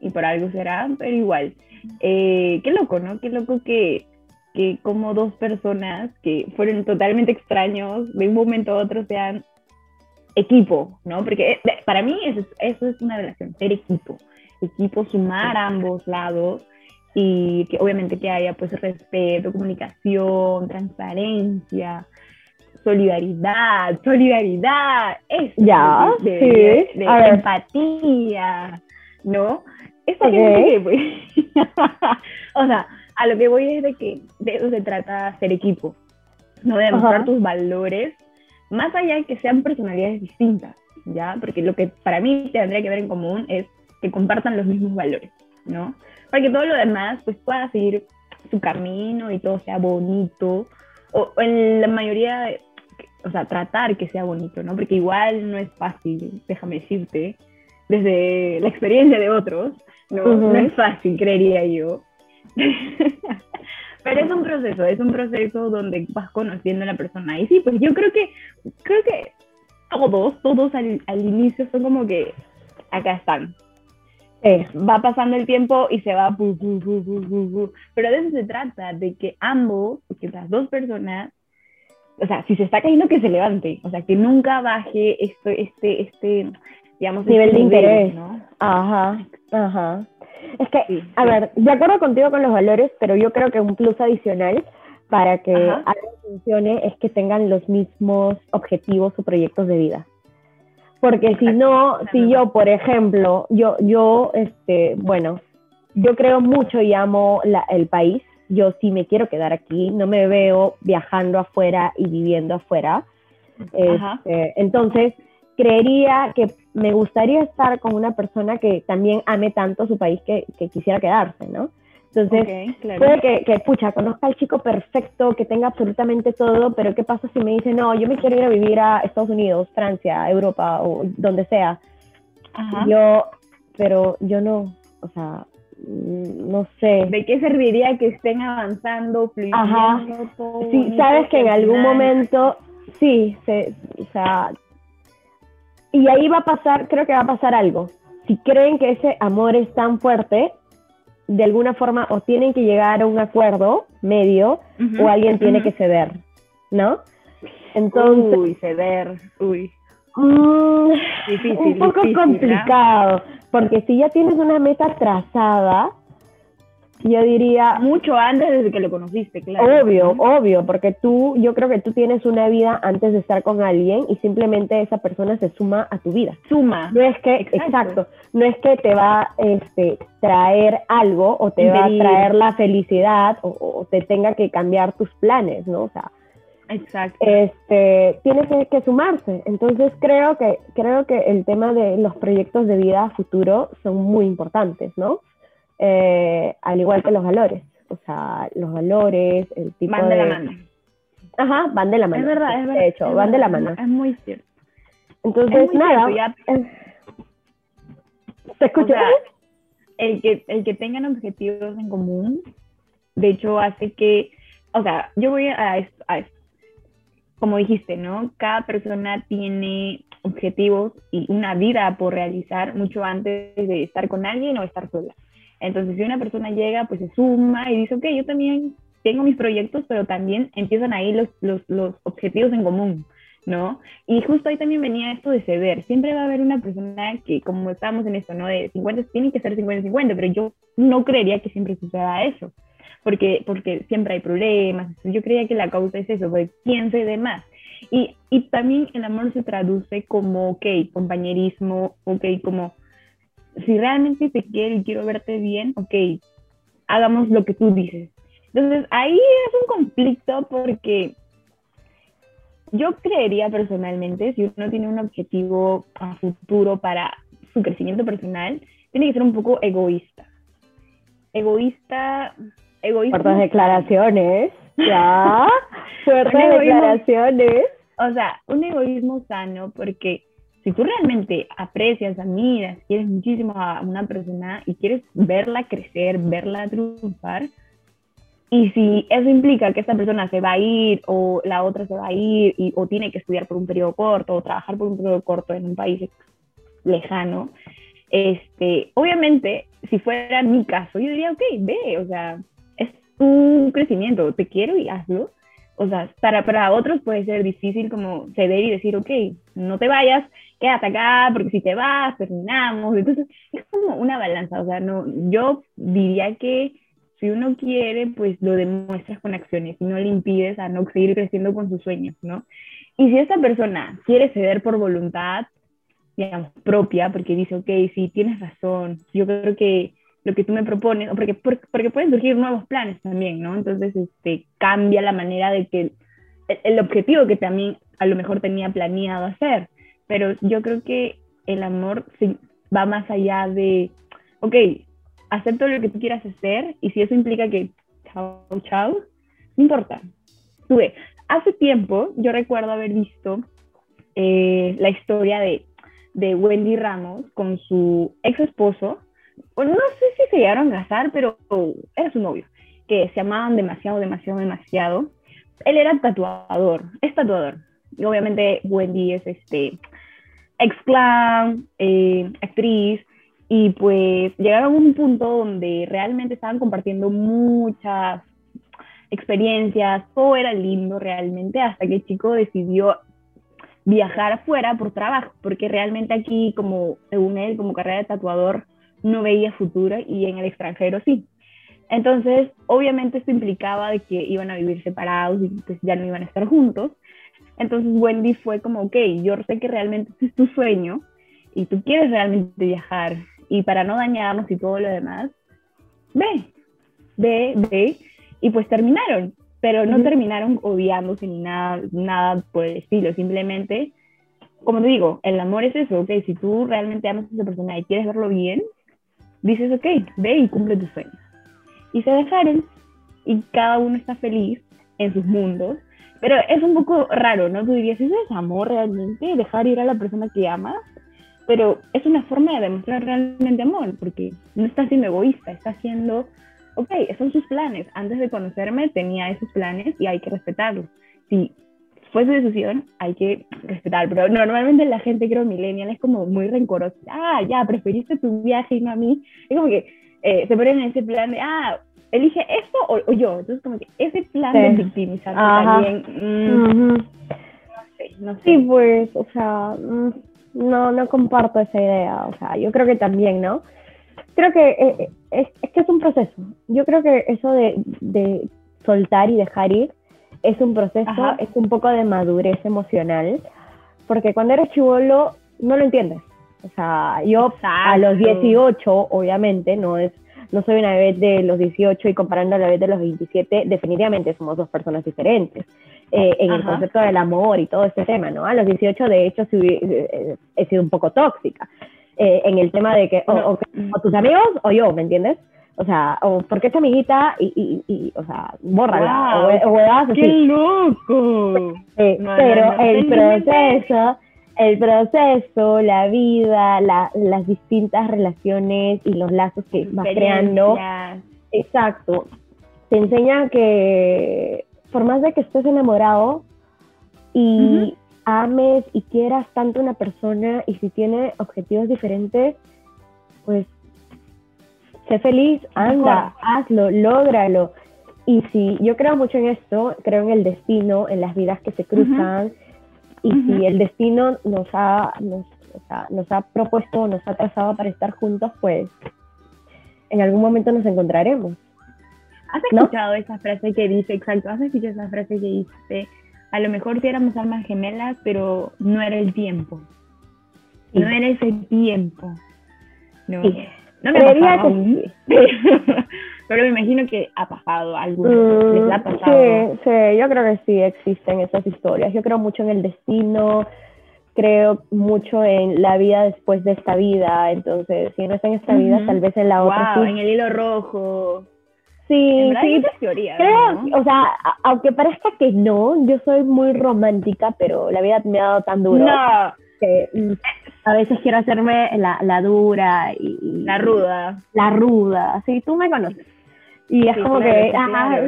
y por algo será, pero igual. Eh, qué loco, ¿no? Qué loco que, que como dos personas que fueron totalmente extraños de un momento a otro sean equipo, ¿no? Porque eh, para mí eso es, eso es una relación, ser equipo. Equipo, sumar a ambos lados y que obviamente que haya pues respeto, comunicación, transparencia, solidaridad, solidaridad, eso, ya, de, empatía, ¿no? Esa gente que, pues, o sea, a lo que voy es de que de eso se trata ser equipo, ¿no? De demostrar tus valores, más allá de que sean personalidades distintas, ¿ya? Porque lo que para mí tendría que ver en común es que compartan los mismos valores, ¿no? Para que todo lo demás pues pueda seguir su camino y todo sea bonito, o, en la mayoría, o sea, tratar que sea bonito, ¿no? Porque igual no es fácil, déjame decirte, desde la experiencia de otros, no, no es fácil, creería yo. Pero es un proceso, es un proceso donde vas conociendo a la persona. Y sí, pues yo creo que, creo que todos, todos al, al inicio son como que acá están, va pasando el tiempo y se va. Pero de eso se trata, de que ambos, que las dos personas, o sea, si se está cayendo, que se levante, o sea, que nunca baje esto, este, este, digamos, nivel este de interés, ¿no? Ajá, ajá. Es que, a ver, de acuerdo contigo con los valores, pero yo creo que un plus adicional para que algo funcione es que tengan los mismos objetivos o proyectos de vida. Porque si no, si yo, por ejemplo, yo, yo, este, bueno, yo creo mucho y amo el país, yo sí me quiero quedar aquí, no me veo viajando afuera y viviendo afuera. Este, entonces, creería que me gustaría estar con una persona que también ame tanto su país que, que quisiera quedarse, ¿no? Entonces, puede que, que, pucha, conozca al chico perfecto, que tenga absolutamente todo, pero ¿qué pasa si me dice, no, yo me quiero ir a vivir a Estados Unidos, Francia, Europa o donde sea? Yo, pero yo no, o sea, no sé. ¿De qué serviría que estén avanzando, fluyendo Ajá. Todo sí, sabes que en algún momento, sí, se, o sea, y ahí va a pasar, creo que va a pasar algo. Si creen que ese amor es tan fuerte, de alguna forma o tienen que llegar a un acuerdo medio o alguien tiene que ceder, ¿no? Entonces, uy, ceder, uy. Mm, difícil, un poco complicado, porque si ya tienes una meta trazada, yo diría... Mucho antes desde que lo conociste, claro. Obvio, obvio, porque tú, yo creo que tú tienes una vida antes de estar con alguien y simplemente esa persona se suma a tu vida. Suma. No es que, exacto, no es que te va a este, traer algo o te va a traer la felicidad o, te tenga que cambiar tus planes, ¿no? O sea, Exacto. Este, tienes que sumarse. Entonces creo que, creo que el tema de los proyectos de vida futuro son muy importantes, ¿no? Eh, al igual que los valores. O sea, los valores, el tipo van de... la mano. Ajá, van de la mano. Es verdad, es verdad. De hecho, van de la mano. Es muy cierto. Entonces, nada. ¿Te escuchas? el, que, el que tengan objetivos en común, de hecho, hace que, o sea, yo voy a esto, a esto. Como dijiste, ¿no? Cada persona tiene objetivos y una vida por realizar mucho antes de estar con alguien o estar sola. Entonces, si una persona llega, pues se suma y dice, ok, yo también tengo mis proyectos, pero también empiezan ahí los, los, los objetivos en común, ¿no? Y justo ahí también venía esto de ceder. Siempre va a haber una persona que, como estamos en esto, ¿no? De 50, tiene que ser 50-50, pero yo no creería que siempre suceda eso, porque, porque siempre hay problemas. Yo creía que la causa es eso, porque quién cede más. Y, y también el amor se traduce como, ok, compañerismo, ok, como si realmente te quiero y quiero verte bien, ok, hagamos lo que tú dices. Entonces, ahí es un conflicto porque yo creería personalmente, si uno tiene un objetivo a futuro para su crecimiento personal, tiene que ser un poco egoísta. Egoísta, egoísta. Fuertes declaraciones, ya. Fuertes declaraciones. O sea, un egoísmo sano porque si tú realmente aprecias, admiras, quieres muchísimo a una persona y quieres verla crecer, verla triunfar, y si eso implica que esta persona se va a ir o la otra se va a ir y, o tiene que estudiar por un periodo corto o trabajar por un periodo corto en un país lejano, este, obviamente, si fuera mi caso, yo diría, ok, ve, o sea, es tu crecimiento, te quiero y hazlo. O sea, para, para otros puede ser difícil como ceder y decir, ok, no te vayas, quédate acá, porque si te vas, terminamos. Entonces, es como una balanza. O sea, no, yo diría que Si uno quiere, pues lo demuestras con acciones y no le impides a no seguir creciendo con sus sueños, ¿no? Y si esta persona quiere ceder por voluntad, digamos, propia, porque dice, ok, sí, tienes razón, yo creo que lo que tú me propones, porque, porque pueden surgir nuevos planes también, ¿no? Entonces, este, cambia la manera de que el, el objetivo que también a lo mejor tenía planeado hacer. Pero yo creo que el amor va más allá de, ok, acepto lo que tú quieras hacer y si eso implica que chao, chao, no importa. Tuve, hace tiempo yo recuerdo haber visto eh, la historia de, de Wendy Ramos con su ex esposo, no sé si se llegaron a casar, pero era su novio, que se amaban demasiado, demasiado, demasiado. Él era tatuador, es tatuador. Y obviamente Wendy es este ex clown, eh, actriz, y pues llegaron a un punto donde realmente estaban compartiendo muchas experiencias, todo era lindo realmente, hasta que el chico decidió viajar afuera por trabajo, porque realmente aquí, como según él, como carrera de tatuador, no veía futuro y en el extranjero sí. Entonces, obviamente esto implicaba de que iban a vivir separados y pues ya no iban a estar juntos. Entonces Wendy fue como, ok, yo sé que realmente este es tu sueño y tú quieres realmente viajar y para no dañarnos y todo lo demás, ve, ve, ve. Y pues terminaron, pero no terminaron odiándose ni nada, nada por el estilo, simplemente, como te digo, el amor es eso, ok, si tú realmente amas a esa persona y quieres verlo bien, dices, ok, ve y cumple tus sueños. Y se dejaron y cada uno está feliz en sus mundos, pero es un poco raro, ¿no? Tú dirías, ¿eso es amor realmente? Dejar ir a la persona que amas, pero es una forma de demostrar realmente amor, porque no está siendo egoísta, está siendo, ok, son sus planes. Antes de conocerme tenía esos planes y hay que respetarlos. Si fue su decisión, hay que respetar. Pero normalmente la gente, creo, millennial es como muy rencorosa. Ah, ya, preferiste tu viaje y no a mí. Es como que eh, se ponen en ese plan de, ah, elige esto o, yo. Entonces, como que ese plan de victimizar también. Mm, no sé, no sé. Sí, pues, o sea, mm, no, no comparto esa idea. O sea, yo creo que también, ¿no? Creo que eh, es, es, que es un proceso. Yo creo que eso de, de soltar y dejar ir es un proceso, es un poco de madurez emocional, porque cuando eres chivolo no lo entiendes. O sea, yo a los 18, obviamente, no es no soy una bebé de los 18 y comparando a la bebé de los 27, definitivamente somos dos personas diferentes. Eh, en el concepto del amor y todo este tema, ¿no? A los 18, de hecho, eh, he sido un poco tóxica. Eh, en el tema de que o, tus amigos o yo, ¿me entiendes? O sea, o porque es amiguita y, y, o sea, bórrala. o, o ¡Qué loco! pero el proceso el proceso, la vida, las distintas relaciones y los lazos que vas creando. Exacto. Te enseña que por más de que estés enamorado y ames y quieras tanto una persona y si tiene objetivos diferentes, pues sé feliz, anda, hazlo, lógralo. Y si yo creo mucho en esto, creo en el destino, en las vidas que se cruzan. Y si el destino nos ha, nos, nos ha propuesto, nos ha trazado para estar juntos, pues en algún momento nos encontraremos. ¿Has escuchado esa frase que dice, exacto, has escuchado esa frase que dice, a lo mejor si éramos almas gemelas, pero no era el tiempo. No era ese tiempo. No, no me Creería que pero me imagino que ha pasado algo. Mm, ha pasado. Sí, sí, yo creo que sí existen esas historias. Yo creo mucho en el destino, creo mucho en la vida después de esta vida. Entonces, si no es en esta vida, tal vez en la otra. Sí. En el hilo rojo. Sí, sí. Teoría, creo, o sea, aunque parezca que no, yo soy muy romántica, pero la vida me ha dado tan duro. No. Que, mm, a veces quiero hacerme la, la dura y, la ruda. La ruda, sí, tú me conoces. Y es como que, ah,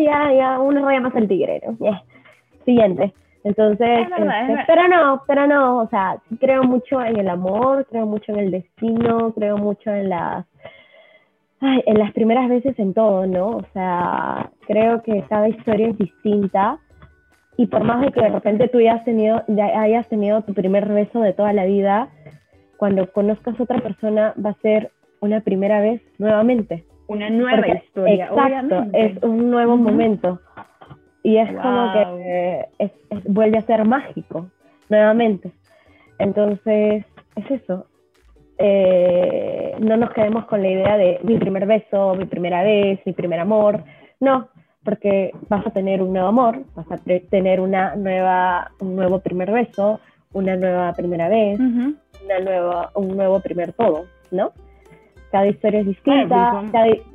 ya, ya, uno raya más el tigrero. Siguiente. Entonces, este, pero no, pero no, o sea, creo mucho en el amor, creo mucho en el destino, creo mucho en las, en las primeras veces en todo, ¿no? O sea, creo que cada historia es distinta y por más de que de repente tú ya hayas tenido, ya hayas tenido tu primer beso de toda la vida, cuando conozcas a otra persona va a ser una primera vez nuevamente una nueva historia. Exacto, es un nuevo momento. Y es como que vuelve a ser mágico, nuevamente. Entonces, es eso. Eh, no nos quedemos con la idea de mi primer beso, mi primera vez, mi primer amor. No, porque vas a tener un nuevo amor, vas a tener una nueva, un nuevo primer beso, una nueva primera vez, una nueva, un nuevo primer todo, ¿no? Cada historia es distinta,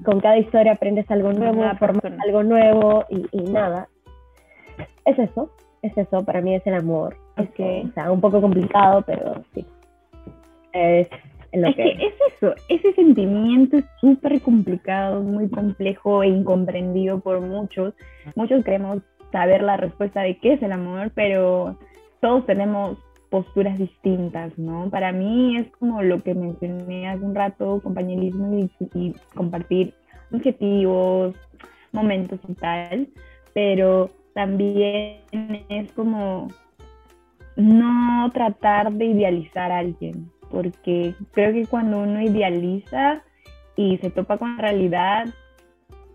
con cada historia aprendes algo nuevo, formas algo nuevo y, nada. Es eso, es eso, para mí es el amor. Es que, o sea, un poco complicado, pero sí. Es, es que es eso, ese sentimiento es súper complicado, muy complejo e incomprendido por muchos. Muchos queremos saber la respuesta de qué es el amor, pero todos tenemos posturas distintas, ¿no? Para mí es como lo que mencioné hace un rato, compañerismo y, compartir objetivos, momentos y tal, pero también es como no tratar de idealizar a alguien, porque creo que cuando uno idealiza y se topa con la realidad,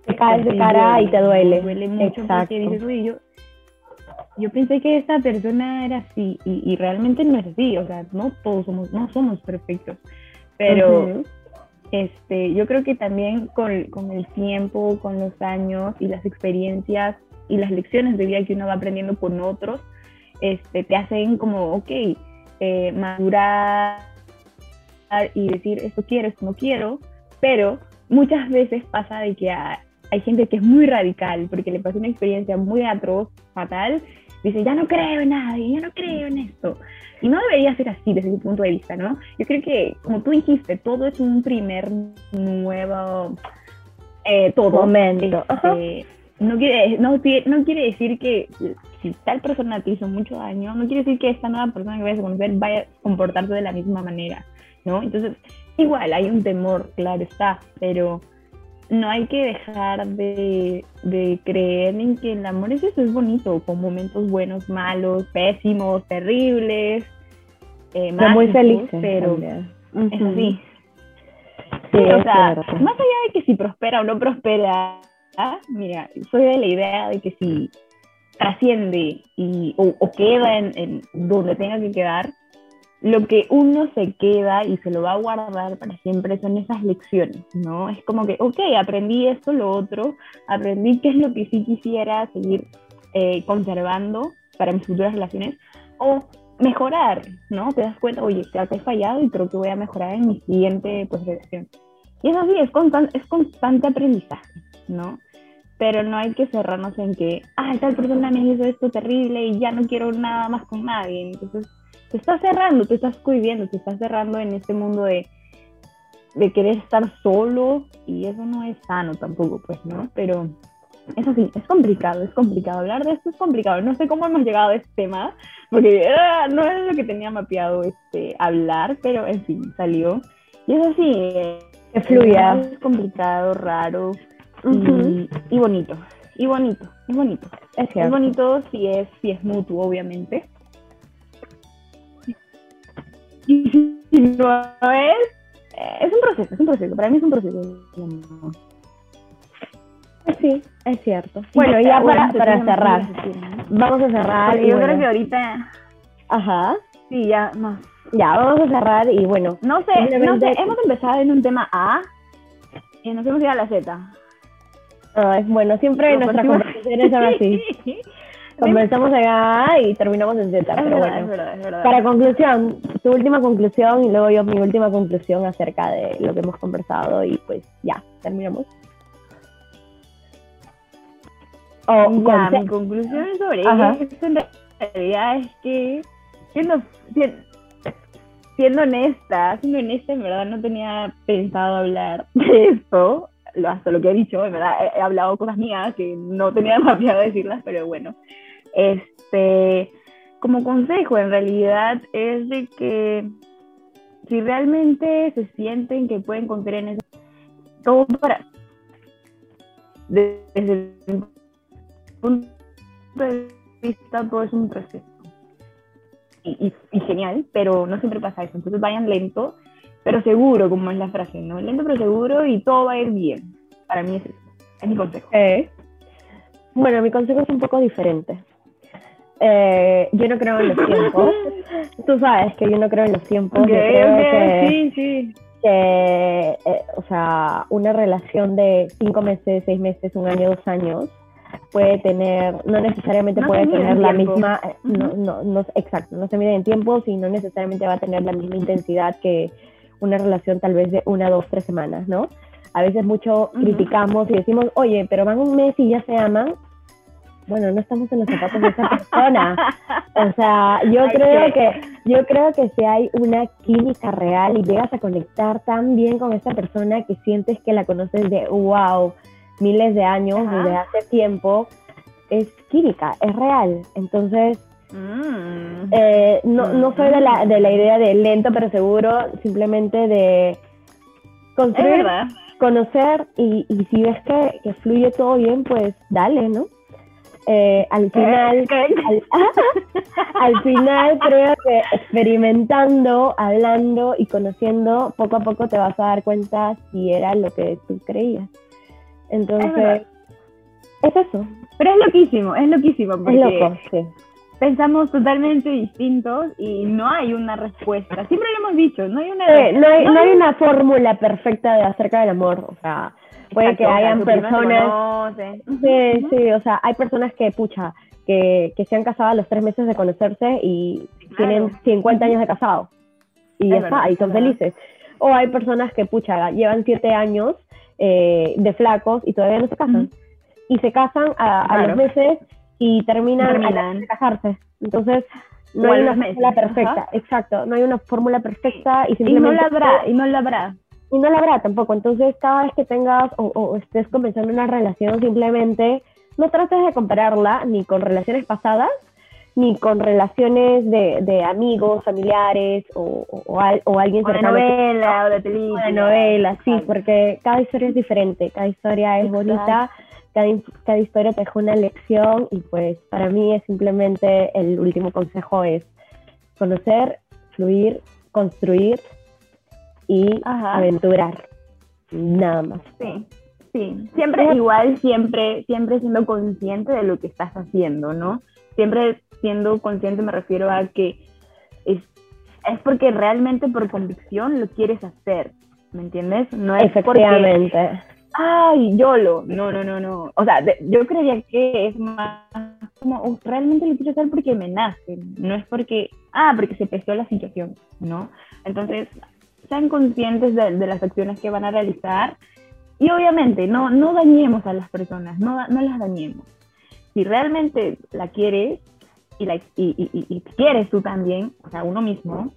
te caes de cara y te duele. Duele mucho Exacto. porque dices, uy, yo, yo pensé que esta persona era así y, realmente no es así, o sea, no todos somos, no somos perfectos, pero este, yo creo que también con, con, el tiempo, con los años y las experiencias y las lecciones de vida que uno va aprendiendo con otros, este, te hacen como, ok, eh, madurar y decir esto quiero, esto no quiero, pero muchas veces pasa de que hay gente que es muy radical porque le pasó una experiencia muy atroz, fatal, dice, ya no creo en nadie, ya no creo en esto. Y no debería ser así desde mi punto de vista, ¿no? Yo creo que, como tú dijiste, todo es un primer nuevo, eh, todo. Momento. Este, no, quiere, no, no quiere decir que si tal persona te hizo mucho daño, no quiere decir que esta nueva persona que vayas a conocer vaya a comportarse de la misma manera, ¿no? Entonces, igual hay un temor, claro está, pero no hay que dejar de, creer en que el amor es eso, es bonito, con momentos buenos, malos, pésimos, terribles, eh, muy felices, pero es así. Sí, o sea, más allá de que si prospera o no prospera, mira, soy de la idea de que si trasciende y, o, queda en donde tenga que quedar, lo que uno se queda y se lo va a guardar para siempre son esas lecciones, ¿no? Es como que, ok, aprendí esto, lo otro, aprendí qué es lo que sí quisiera seguir eh, conservando para mis futuras relaciones, o mejorar, ¿no? Te das cuenta, oye, te he fallado y creo que voy a mejorar en mi siguiente pues, relación. Y es así, es, constante, es constante aprendizaje, ¿no? Pero no hay que cerrarnos en que, ah, tal persona me hizo esto terrible y ya no quiero nada más con nadie. Entonces, te estás cerrando, te estás cohibiendo, te estás cerrando en este mundo de, de querer estar solo y eso no es sano tampoco, pues, ¿no? Pero es así, es complicado, es complicado. Hablar de esto es complicado. No sé cómo hemos llegado a este tema, porque ah, no es lo que tenía mapeado este, hablar, pero en fin, salió. Y es así, que fluya. Es complicado, raro y, y, bonito. Y bonito, es bonito. Es, es bonito si es, si es mutuo, obviamente. Y si no es, es un proceso, es un proceso. Para mí es un proceso. Sí, es cierto. Bueno, ya para, para cerrar. Vamos a cerrar. yo creo que ahorita. Ajá. Sí, ya más. Ya, vamos a cerrar y bueno. No sé, no sé, hemos empezado en un tema A y nos hemos ido a la Z. Ay, bueno, siempre nuestras conversaciones son así. Comenzamos acá y terminamos en Z. Pero bueno, Para conclusión, tu última conclusión y luego yo mi última conclusión acerca de lo que hemos conversado y pues ya, terminamos. Oh, ya, mi conclusión sobre esto en realidad es que siendo, siendo honesta, siendo honesta, en verdad no tenía pensado hablar de esto, hasta lo que he dicho, en verdad he, hablado cosas mías que no tenía mapeado decirlas, pero bueno, este, como consejo en realidad es de que si realmente se sienten que pueden confiar en eso, todo para, desde el punto de vista, todo es un proceso. Y, genial, pero no siempre pasa eso. Entonces vayan lento, pero seguro, como es la frase, ¿no? Lento pero seguro y todo va a ir bien. Para mí es eso. Es mi consejo. Bueno, mi consejo es un poco diferente. Eh, yo no creo en los tiempos. Tú sabes que yo no creo en los tiempos. yo creo que, sí, sí. que eh, o sea, una relación de cinco meses, seis meses, un año, dos años, puede tener, no necesariamente No puede tener la tiempo. misma, eh, no, no, no, exacto, no se mide en tiempo y no necesariamente va a tener la misma intensidad que una relación tal vez de una, dos, tres semanas, ¿no? A veces mucho criticamos y decimos, oye, pero van un mes y ya se aman. Bueno, no estamos en los zapatos de esa persona. O sea, yo creo que- que, yo creo que si hay una química real y llegas a conectar tan bien con esa persona que sientes que la conoces de wow, miles de años, Ajá. desde hace tiempo, es química, es real. Entonces, Mm. eh, no, no soy de la, de la idea de lento pero seguro, simplemente de construir, conocer y, y si ves que, que fluye todo bien, pues dale, ¿no? Eh, al final, al, al final creo que experimentando, hablando y conociendo, poco a poco te vas a dar cuenta si era lo que tú creías. Entonces, es, eso, Pero es loquísimo, es loquísimo. Porque es loco, sí. Pensamos totalmente distintos y no hay una respuesta. Siempre lo hemos dicho, no hay una Sí, no, hay, no no hay una fórmula perfecta de acerca del amor, o sea, puede que Exacto, o sea, hayan personas, sí, sí, o sea, hay personas que, pucha, que, que se han casado a los tres meses de conocerse y Claro. tienen 50 años de casado y ya Es está, y son verdad. felices. O hay personas que, pucha, llevan siete años eh, de flacos y todavía no se casan. Y se casan a, a Claro. los meses y terminan, Terminan. a casarse. Entonces, no hay una fórmula perfecta, ajá. exacto, no hay una fórmula perfecta y Y no simplemente... la habrá, y no la habrá. Y no la habrá tampoco. Entonces, cada vez que tengas o, o estés comenzando una relación, simplemente no trates de compararla ni con relaciones pasadas, ni con relaciones de, de amigos, familiares o, o, o al- o alguien O de cercano. novela, o de película. de novela, sí, porque cada historia es diferente, cada historia es Exacto. bonita, cada, cada historia te deja una lección y pues para mí es simplemente el último consejo es conocer, fluir, construir y Ajá. aventurar. Nada más. Sí, sí. Siempre igual, siempre, siempre siendo consciente de lo que estás haciendo, ¿no? Siempre siendo consciente me refiero a que es, es porque realmente por convicción lo quieres hacer, ¿me entiendes? No es porque, Efectivamente. Ay, YOLO, no, no, no, no. O sea, yo creería que es más como, "Oh, realmente lo quiero hacer porque me nace, no es porque, ah, porque se prestó la situación, ¿no? Entonces, sean conscientes de, de las acciones que van a realizar y obviamente no, no dañemos a las personas, no, no las dañemos. Si realmente la quieres y, la, y- y quieres tú también, o sea, uno mismo,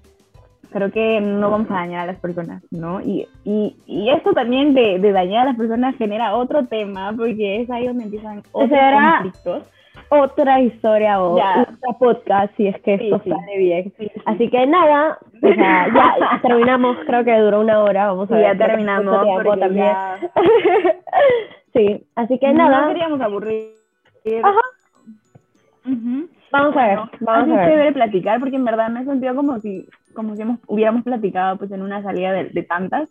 creo que no vamos a dañar a las personas, ¿no? Y, y, y esto también de, de dañar a las personas genera otro tema, porque es ahí donde empiezan otros conflictos. Otra historia o otro podcast si es que Sí, esto sí. sale bien. Sí, sí. Así que nada, o sea, ya terminamos, creo que duró una hora, vamos a ver. ya terminamos, tiempo también. ya- sí, así que no nada, queríamos aburrir. Ajá. Vamos a ver, Bueno, vamos a ver. chévere platicar porque en verdad me he sentido como si, como si hemos- hubiéramos platicado pues en una salida de, de tantas.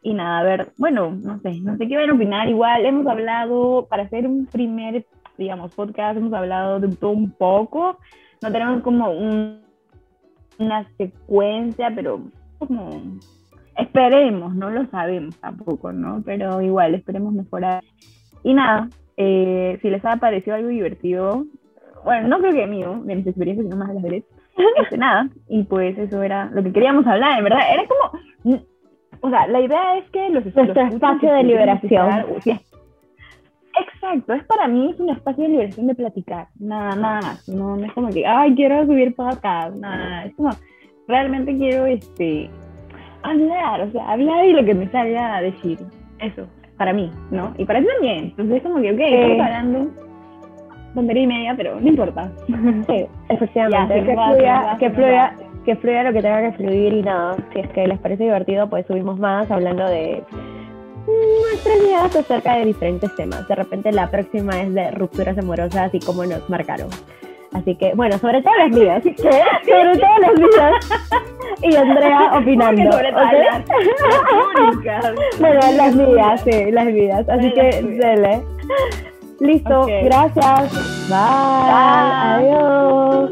Y nada, a ver, bueno, no sé, no sé qué van a opinar. Igual hemos hablado, para hacer un primer, digamos, podcast, hemos hablado de todo un poco. No tenemos como un, una secuencia, pero como esperemos, no lo sabemos tampoco, ¿no? Pero igual, esperemos mejorar. Y nada, eh, si les ha parecido algo divertido, bueno, no creo que mío, de mis experiencias, sino más de las Beret, este, nada, y pues eso era lo que queríamos hablar, en verdad, era como, o sea, la idea es que los Nuestro los espacio de liberación. escuchar. Exacto, es para mí es un espacio de liberación de platicar, nada, nada más, no, no es como que, ay, quiero subir podcast, nada, es como, realmente quiero, este, hablar, o sea, hablar y lo que me salga a decir, eso, para mí, ¿no? Y para ti también, entonces es como que, ok, estamos hablando tontería y media, pero no importa. Sí, efectivamente, Ya, que, va, fluya, va, que, fluya, que fluya lo que tenga que fluir y nada, si es que les parece divertido, pues subimos más hablando de nuestras ideas acerca de diferentes temas. De repente la próxima es de rupturas amorosas y cómo nos marcaron. Así que, bueno, sobre todo las mías, sobre todo las mías. y Andrea opinando. Sobre todo ¿ok? las- las bueno, las mías, sí, las mías. Así que, dele. Listo, gracias. Bye. Bye. Adiós.